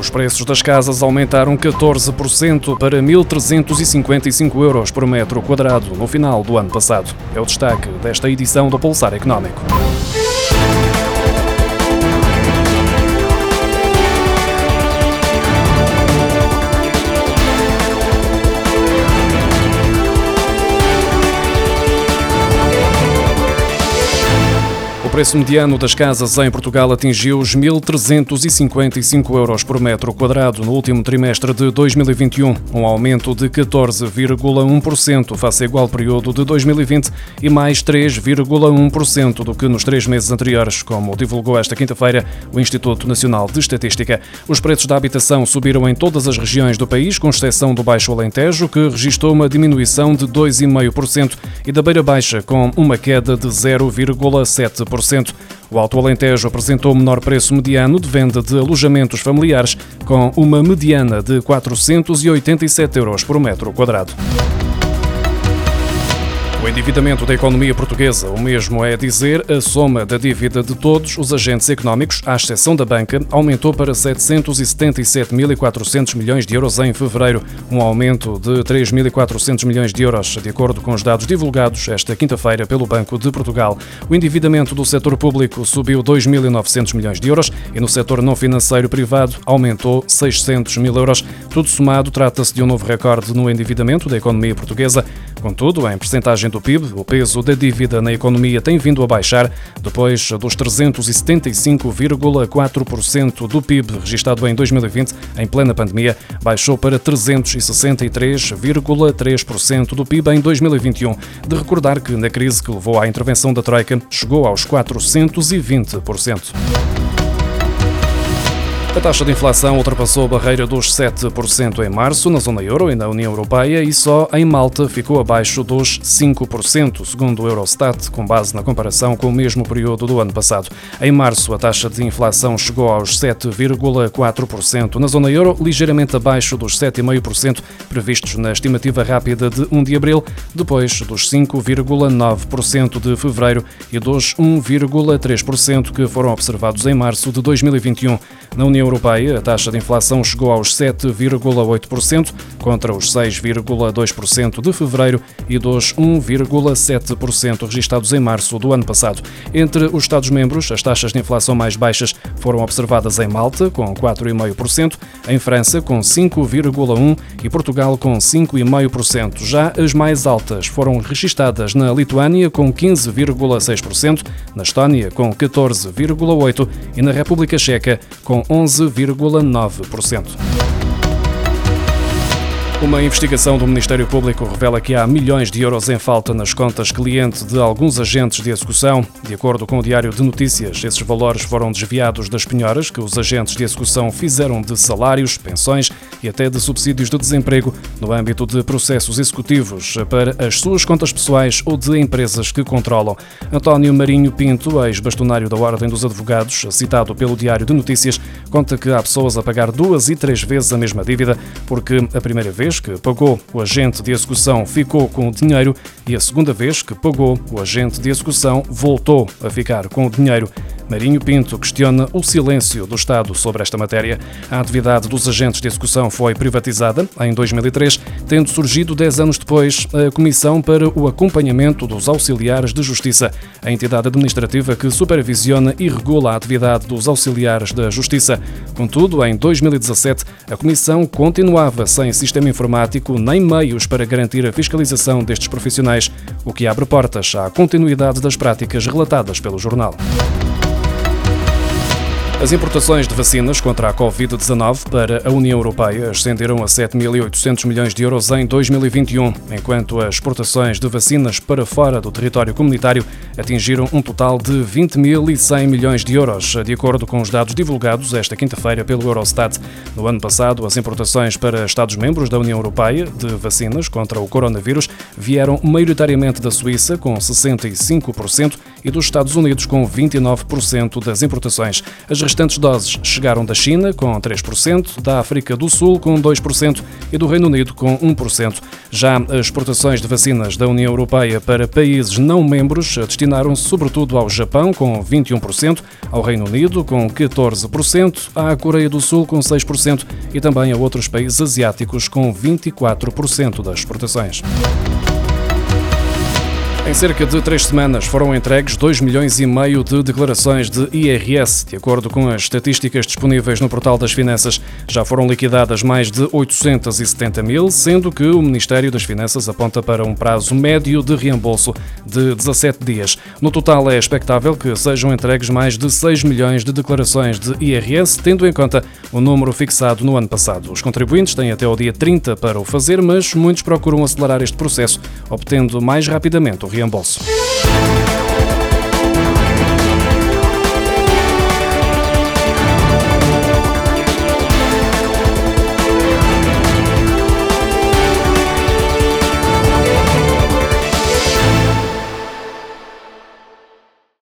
Os preços das casas aumentaram 14% para 1.355 euros por metro quadrado no final do ano passado. É o destaque desta edição do Pulsar Económico. O preço mediano das casas em Portugal atingiu os 1.355 euros por metro quadrado no último trimestre de 2021, um aumento de 14,1% face ao igual período de 2020 e mais 3,1% do que nos três meses anteriores, como divulgou esta quinta-feira o Instituto Nacional de Estatística. Os preços da habitação subiram em todas as regiões do país, com exceção do Baixo Alentejo, que registrou uma diminuição de 2,5%, e da Beira Baixa, com uma queda de 0,7%. O Alto Alentejo apresentou o menor preço mediano de venda de alojamentos familiares, com uma mediana de 487 euros por metro quadrado. O endividamento da economia portuguesa, o mesmo é dizer, a soma da dívida de todos os agentes económicos, à exceção da banca, aumentou para 777.400 milhões de euros em fevereiro, um aumento de 3.400 milhões de euros, de acordo com os dados divulgados esta quinta-feira pelo Banco de Portugal. O endividamento do setor público subiu 2.900 milhões de euros e no setor não financeiro privado aumentou 600 mil euros. Tudo somado, trata-se de um novo recorde no endividamento da economia portuguesa. Contudo, em percentagem do PIB, o peso da dívida na economia tem vindo a baixar depois dos 375,4% do PIB registado em 2020, em plena pandemia, baixou para 363,3% do PIB em 2021. De recordar que na crise que levou à intervenção da Troika chegou aos 420%. A taxa de inflação ultrapassou a barreira dos 7% em março na zona euro e na União Europeia e só em Malta ficou abaixo dos 5%, segundo o Eurostat, com base na comparação com o mesmo período do ano passado. Em março, a taxa de inflação chegou aos 7,4% na zona euro, ligeiramente abaixo dos 7,5% previstos na estimativa rápida de 1 de abril, depois dos 5,9% de fevereiro e dos 1,3% que foram observados em março de 2021. Na União Europeia, a taxa de inflação chegou aos 7,8%, contra os 6,2% de fevereiro e dos 1,7% registados em março do ano passado. Entre os Estados-membros, as taxas de inflação mais baixas foram observadas em Malta, com 4,5%, em França, com 5,1% e Portugal, com 5,5%. Já as mais altas foram registadas na Lituânia, com 15,6%, na Estónia, com 14,8% e na República Checa, com 11,9%. Uma investigação do Ministério Público revela que há milhões de euros em falta nas contas cliente de alguns agentes de execução. De acordo com o Diário de Notícias, esses valores foram desviados das penhoras que os agentes de execução fizeram de salários, pensões e até de subsídios de desemprego no âmbito de processos executivos para as suas contas pessoais ou de empresas que controlam. António Marinho Pinto, ex-bastonário da Ordem dos Advogados, citado pelo Diário de Notícias, conta que há pessoas a pagar duas e três vezes a mesma dívida porque a primeira vez vez que pagou, o agente de execução ficou com o dinheiro e a segunda vez que pagou, o agente de execução voltou a ficar com o dinheiro. Marinho Pinto questiona o silêncio do Estado sobre esta matéria. A atividade dos agentes de execução foi privatizada em 2003, tendo surgido dez anos depois a Comissão para o Acompanhamento dos Auxiliares de Justiça, a entidade administrativa que supervisiona e regula a atividade dos auxiliares da Justiça. Contudo, em 2017, a Comissão continuava sem sistema informático nem meios para garantir a fiscalização destes profissionais, o que abre portas à continuidade das práticas relatadas pelo jornal. As importações de vacinas contra a Covid-19 para a União Europeia ascenderam a 7.800 milhões de euros em 2021, enquanto as exportações de vacinas para fora do território comunitário atingiram um total de 20.100 milhões de euros, de acordo com os dados divulgados esta quinta-feira pelo Eurostat. No ano passado, as importações para Estados-membros da União Europeia de vacinas contra o coronavírus vieram maioritariamente da Suíça, com 65%, e dos Estados Unidos, com 29% das importações. As restantes doses chegaram da China, com 3%, da África do Sul, com 2% e do Reino Unido, com 1%. Já as exportações de vacinas da União Europeia para países não membros destinaram-se sobretudo ao Japão, com 21%, ao Reino Unido, com 14%, à Coreia do Sul, com 6% e também a outros países asiáticos, com 24% das exportações. Em cerca de três semanas foram entregues 2 milhões e meio de declarações de IRS. De acordo com as estatísticas disponíveis no Portal das Finanças, já foram liquidadas mais de 870 mil, sendo que o Ministério das Finanças aponta para um prazo médio de reembolso de 17 dias. No total, é expectável que sejam entregues mais de 6 milhões de declarações de IRS, tendo em conta o número fixado no ano passado. Os contribuintes têm até o dia 30 para o fazer, mas muitos procuram acelerar este processo, obtendo mais rapidamente o reembolso.